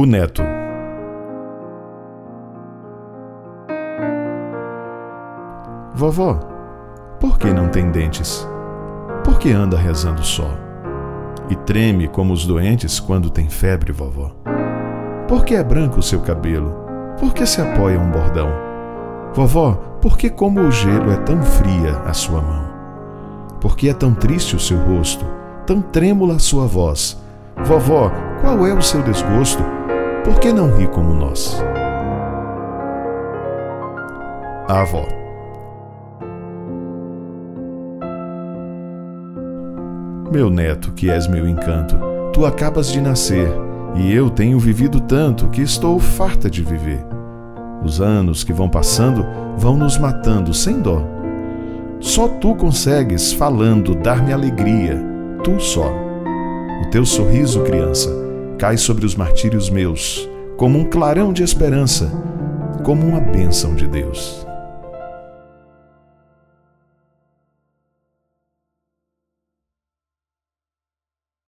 O neto. Vovó, por que não tem dentes? Por que anda rezando só? E treme como os doentes quando tem febre, vovó? Por que é branco o seu cabelo? Por que se apoia um bordão? Vovó, por que como o gelo é tão fria a sua mão? Por que é tão triste o seu rosto, tão trêmula a sua voz? Vovó, qual é o seu desgosto? Por que não ri como nós? A avó. Meu neto, que és meu encanto, tu acabas de nascer, e eu tenho vivido tanto que estou farta de viver. Os anos que vão passando vão nos matando sem dó. Só tu consegues, falando, dar-me alegria, tu só. O teu sorriso, criança, cai sobre os martírios meus, como um clarão de esperança, como uma bênção de Deus.